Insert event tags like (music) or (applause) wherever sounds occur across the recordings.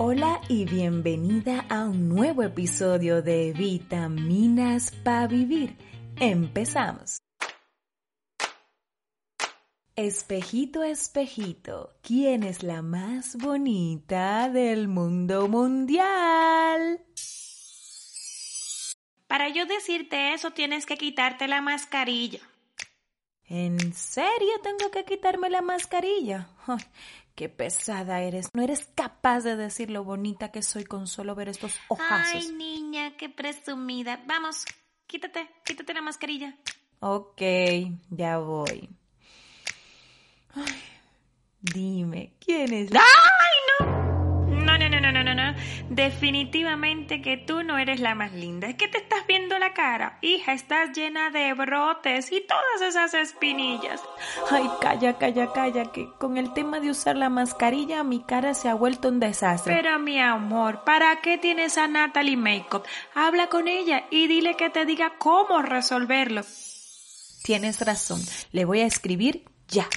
Hola y bienvenida a un nuevo episodio de Vitaminas para Vivir. Empezamos. Espejito, espejito, ¿quién es la más bonita del mundo mundial? Para yo decirte eso tienes que quitarte la mascarilla. ¿En serio tengo que quitarme la mascarilla? Qué pesada eres. No eres capaz de decir lo bonita que soy con solo ver estos ojazos. Ay, niña, qué presumida. Vamos, quítate, quítate la mascarilla. Ok, ya voy. Ay, dime, ¿quién es la... No, no, no, no. Definitivamente que tú no eres la más linda. Es que te estás viendo la cara. Hija, estás llena de brotes y todas esas espinillas. Ay, calla, calla, calla, que con el tema de usar la mascarilla mi cara se ha vuelto un desastre. Pero mi amor, ¿para qué tienes a Natalie Makeup? Habla con ella y dile que te diga cómo resolverlo. Tienes razón. Le voy a escribir ya.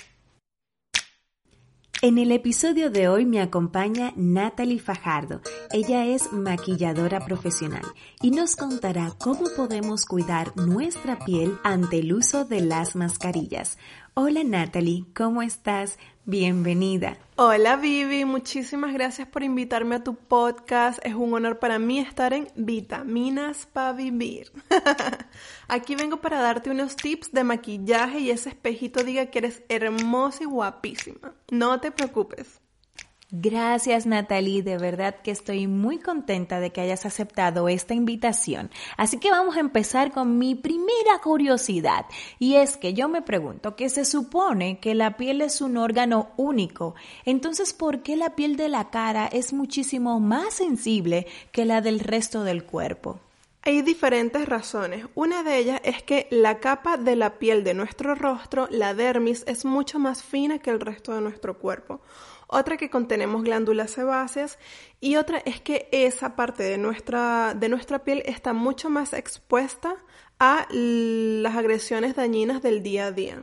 En el episodio de hoy me acompaña Natalie Fajardo. Ella es maquilladora profesional y nos contará cómo podemos cuidar nuestra piel ante el uso de las mascarillas. Hola Natalie, ¿cómo estás? Bienvenida. Hola Vivi, muchísimas gracias por invitarme a tu podcast. Es un honor para mí estar en Vitaminas para Vivir. (laughs) Aquí vengo para darte unos tips de maquillaje y ese espejito diga que eres hermosa y guapísima. No te preocupes. Gracias Natalie, de verdad que estoy muy contenta de que hayas aceptado esta invitación. Así que vamos a empezar con mi primera curiosidad y es que yo me pregunto que se supone que la piel es un órgano único, entonces ¿por qué la piel de la cara es muchísimo más sensible que la del resto del cuerpo? Hay diferentes razones. Una de ellas es que la capa de la piel de nuestro rostro, la dermis, es mucho más fina que el resto de nuestro cuerpo otra que contenemos glándulas sebáceas y otra es que esa parte de nuestra, de nuestra piel está mucho más expuesta a las agresiones dañinas del día a día,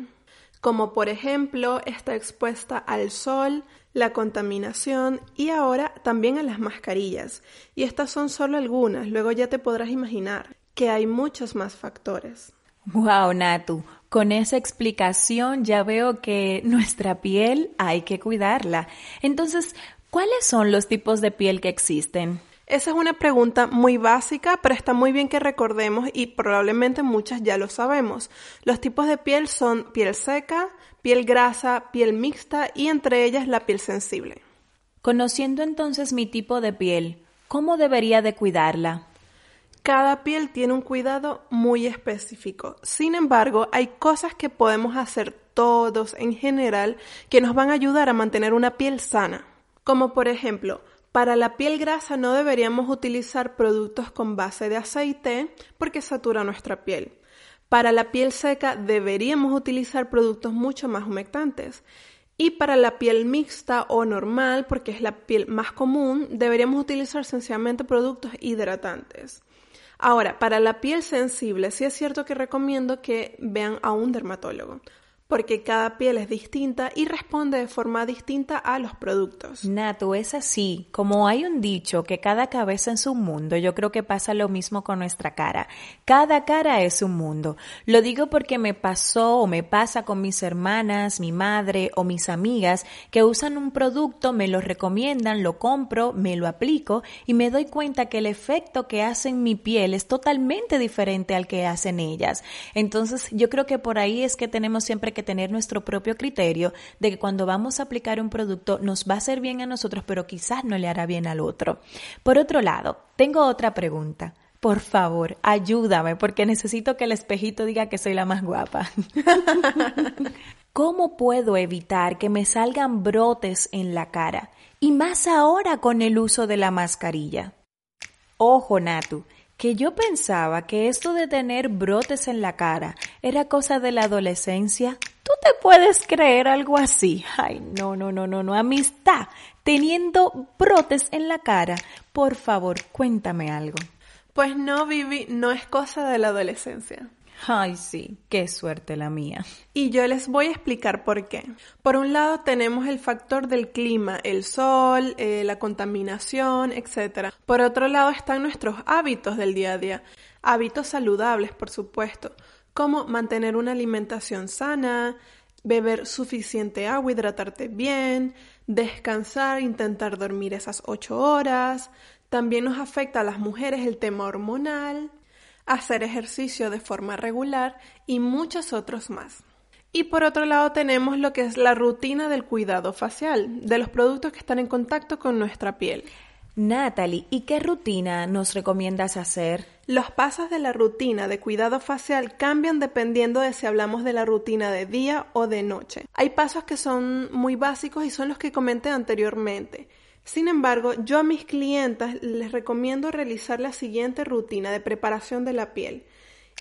como por ejemplo está expuesta al sol, la contaminación y ahora también a las mascarillas. Y estas son solo algunas, luego ya te podrás imaginar que hay muchos más factores. Wow, Natu, con esa explicación ya veo que nuestra piel hay que cuidarla. Entonces, ¿cuáles son los tipos de piel que existen? Esa es una pregunta muy básica, pero está muy bien que recordemos y probablemente muchas ya lo sabemos. Los tipos de piel son piel seca, piel grasa, piel mixta y entre ellas la piel sensible. Conociendo entonces mi tipo de piel, ¿cómo debería de cuidarla? Cada piel tiene un cuidado muy específico. Sin embargo, hay cosas que podemos hacer todos en general que nos van a ayudar a mantener una piel sana. Como por ejemplo, para la piel grasa no deberíamos utilizar productos con base de aceite porque satura nuestra piel. Para la piel seca deberíamos utilizar productos mucho más humectantes. Y para la piel mixta o normal, porque es la piel más común, deberíamos utilizar sencillamente productos hidratantes. Ahora, para la piel sensible, sí es cierto que recomiendo que vean a un dermatólogo porque cada piel es distinta y responde de forma distinta a los productos. Nato, es así. Como hay un dicho que cada cabeza es un mundo, yo creo que pasa lo mismo con nuestra cara. Cada cara es un mundo. Lo digo porque me pasó o me pasa con mis hermanas, mi madre o mis amigas que usan un producto, me lo recomiendan, lo compro, me lo aplico y me doy cuenta que el efecto que hace en mi piel es totalmente diferente al que hacen ellas. Entonces, yo creo que por ahí es que tenemos siempre que que tener nuestro propio criterio de que cuando vamos a aplicar un producto nos va a hacer bien a nosotros, pero quizás no le hará bien al otro. Por otro lado, tengo otra pregunta. Por favor, ayúdame porque necesito que el espejito diga que soy la más guapa. (laughs) ¿Cómo puedo evitar que me salgan brotes en la cara? Y más ahora con el uso de la mascarilla. Ojo, Natu, que yo pensaba que esto de tener brotes en la cara era cosa de la adolescencia. ¿Tú te puedes creer algo así? Ay, no, no, no, no, no. Amistad, teniendo brotes en la cara. Por favor, cuéntame algo. Pues no, Vivi, no es cosa de la adolescencia. Ay, sí, qué suerte la mía. Y yo les voy a explicar por qué. Por un lado tenemos el factor del clima, el sol, eh, la contaminación, etc. Por otro lado están nuestros hábitos del día a día. Hábitos saludables, por supuesto, como mantener una alimentación sana, beber suficiente agua, hidratarte bien, descansar, intentar dormir esas ocho horas. También nos afecta a las mujeres el tema hormonal, hacer ejercicio de forma regular y muchos otros más. Y por otro lado tenemos lo que es la rutina del cuidado facial, de los productos que están en contacto con nuestra piel. Natalie, ¿y qué rutina nos recomiendas hacer? Los pasos de la rutina de cuidado facial cambian dependiendo de si hablamos de la rutina de día o de noche. Hay pasos que son muy básicos y son los que comenté anteriormente. Sin embargo, yo a mis clientes les recomiendo realizar la siguiente rutina de preparación de la piel.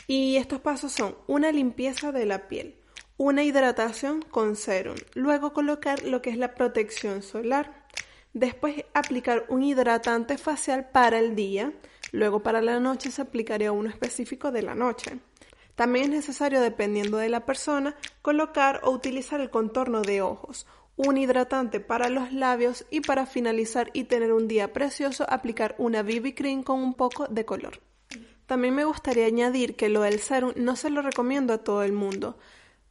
Y estos pasos son una limpieza de la piel, una hidratación con serum, luego colocar lo que es la protección solar, después aplicar un hidratante facial para el día, luego para la noche se aplicaría uno específico de la noche. También es necesario, dependiendo de la persona, colocar o utilizar el contorno de ojos, un hidratante para los labios y para finalizar y tener un día precioso aplicar una BB cream con un poco de color. También me gustaría añadir que lo del serum no se lo recomiendo a todo el mundo.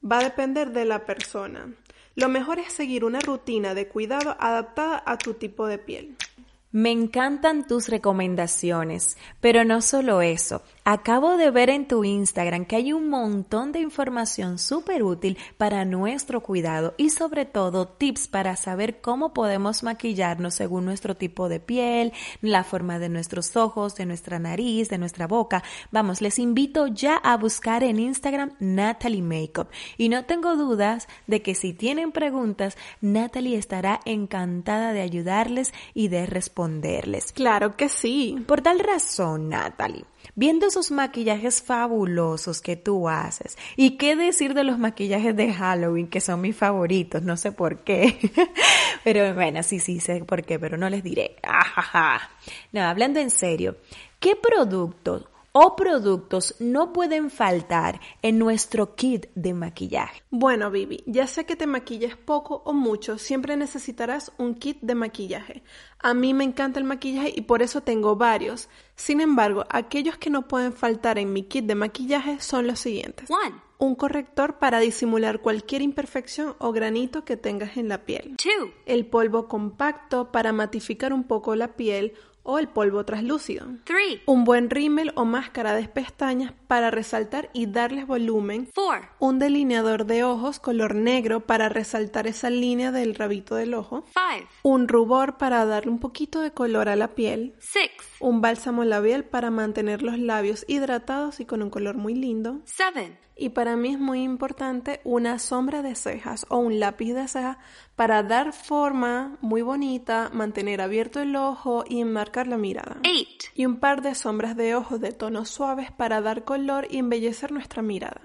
Va a depender de la persona. Lo mejor es seguir una rutina de cuidado adaptada a tu tipo de piel. Me encantan tus recomendaciones, pero no solo eso. Acabo de ver en tu Instagram que hay un montón de información súper útil para nuestro cuidado y sobre todo tips para saber cómo podemos maquillarnos según nuestro tipo de piel, la forma de nuestros ojos, de nuestra nariz, de nuestra boca. Vamos, les invito ya a buscar en Instagram Natalie Makeup y no tengo dudas de que si tienen preguntas, Natalie estará encantada de ayudarles y de responderles. Claro que sí. Por tal razón, Natalie viendo esos maquillajes fabulosos que tú haces. ¿Y qué decir de los maquillajes de Halloween, que son mis favoritos? No sé por qué. (laughs) pero bueno, sí, sí, sé por qué, pero no les diré. No, hablando en serio, ¿qué productos o productos no pueden faltar en nuestro kit de maquillaje? Bueno, Vivi, ya sea que te maquilles poco o mucho, siempre necesitarás un kit de maquillaje. A mí me encanta el maquillaje y por eso tengo varios. Sin embargo, aquellos que no pueden faltar en mi kit de maquillaje son los siguientes. Un corrector para disimular cualquier imperfección o granito que tengas en la piel. El polvo compacto para matificar un poco la piel o el polvo translúcido. Un buen rímel o máscara de pestañas para resaltar y darles volumen. Un delineador de ojos color negro para resaltar esa línea del rabito del ojo. Un rubor para darle un poquito de color a la piel. Un bálsamo labial para mantener los labios hidratados y con un color muy lindo. Y para mí es muy importante una sombra de cejas o un lápiz de cejas para dar forma muy bonita, mantener abierto el ojo y enmarcar la mirada. Y un par de sombras de ojos de tonos suaves para dar color y embellecer nuestra mirada.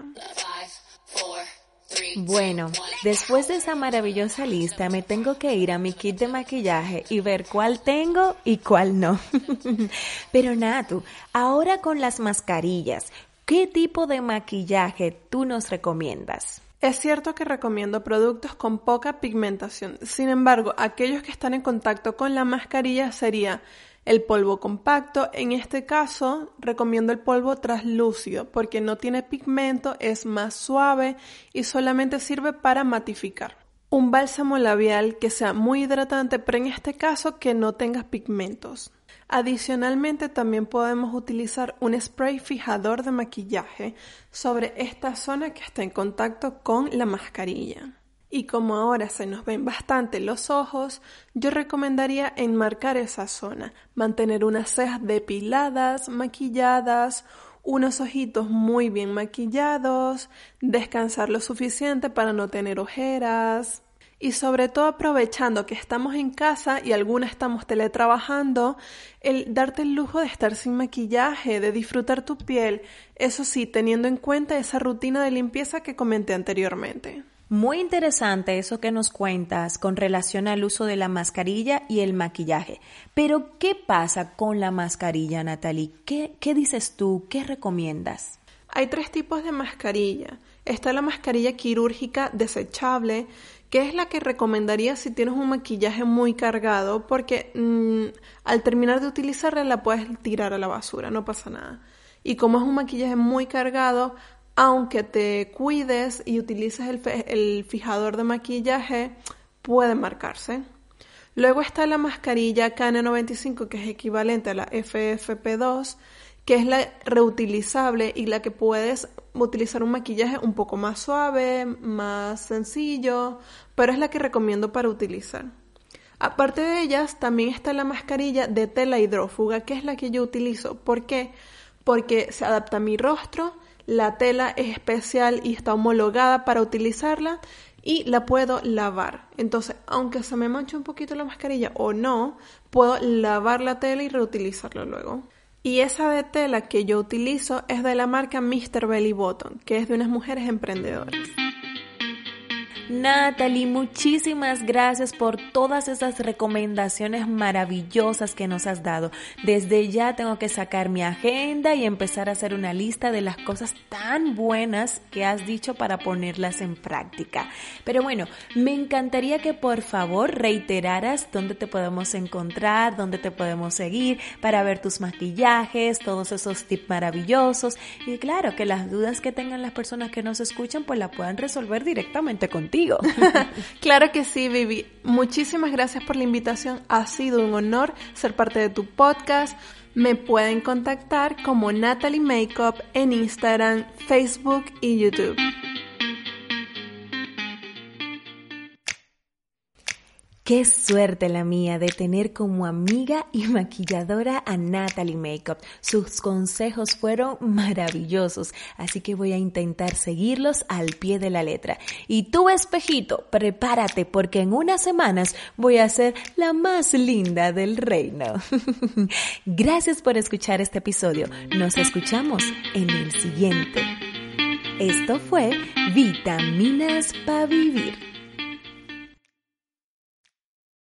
Bueno, después de esa maravillosa lista me tengo que ir a mi kit de maquillaje y ver cuál tengo y cuál no. (laughs) Pero Natu, ahora con las mascarillas, ¿qué tipo de maquillaje tú nos recomiendas? Es cierto que recomiendo productos con poca pigmentación, sin embargo, aquellos que están en contacto con la mascarilla sería el polvo compacto, en este caso recomiendo el polvo translúcido porque no tiene pigmento, es más suave y solamente sirve para matificar. Un bálsamo labial que sea muy hidratante, pero en este caso que no tenga pigmentos. Adicionalmente también podemos utilizar un spray fijador de maquillaje sobre esta zona que está en contacto con la mascarilla. Y como ahora se nos ven bastante los ojos, yo recomendaría enmarcar esa zona, mantener unas cejas depiladas, maquilladas, unos ojitos muy bien maquillados, descansar lo suficiente para no tener ojeras y sobre todo aprovechando que estamos en casa y algunas estamos teletrabajando, el darte el lujo de estar sin maquillaje, de disfrutar tu piel, eso sí, teniendo en cuenta esa rutina de limpieza que comenté anteriormente. Muy interesante eso que nos cuentas con relación al uso de la mascarilla y el maquillaje. Pero, ¿qué pasa con la mascarilla, Natalie? ¿Qué, qué dices tú? ¿Qué recomiendas? Hay tres tipos de mascarilla. Está la mascarilla quirúrgica desechable, que es la que recomendaría si tienes un maquillaje muy cargado, porque mm, al terminar de utilizarla la puedes tirar a la basura, no pasa nada. Y como es un maquillaje muy cargado, aunque te cuides y utilices el, fijador de maquillaje, puede marcarse. Luego está la mascarilla KN95, que es equivalente a la FFP2, que es la reutilizable y la que puedes utilizar un maquillaje un poco más suave, más sencillo, pero es la que recomiendo para utilizar. Aparte de ellas, también está la mascarilla de tela hidrófuga, que es la que yo utilizo. ¿Por qué? Porque se adapta a mi rostro, la tela es especial y está homologada para utilizarla y la puedo lavar. Entonces, aunque se me manche un poquito la mascarilla o no, puedo lavar la tela y reutilizarla luego. Y esa de tela que yo utilizo es de la marca Mr. Belly Button, que es de unas mujeres emprendedoras. Natalie, muchísimas gracias por todas esas recomendaciones maravillosas que nos has dado. Desde ya tengo que sacar mi agenda y empezar a hacer una lista de las cosas tan buenas que has dicho para ponerlas en práctica. Pero bueno, me encantaría que por favor reiteraras dónde te podemos encontrar, dónde te podemos seguir para ver tus maquillajes, todos esos tips maravillosos y claro, que las dudas que tengan las personas que nos escuchan pues la puedan resolver directamente contigo. (laughs) claro que sí, Vivi. Muchísimas gracias por la invitación. Ha sido un honor ser parte de tu podcast. Me pueden contactar como Natalie Makeup en Instagram, Facebook y YouTube. Qué suerte la mía de tener como amiga y (laughs) maquilladora a Natalie Makeup. Sus consejos fueron maravillosos, así que voy a intentar seguirlos al pie de la letra. Y tú, espejito, prepárate porque en unas semanas voy a ser la más linda del reino. (laughs) Gracias por escuchar este episodio. Nos escuchamos en el siguiente. Esto fue Vitaminas para Vivir.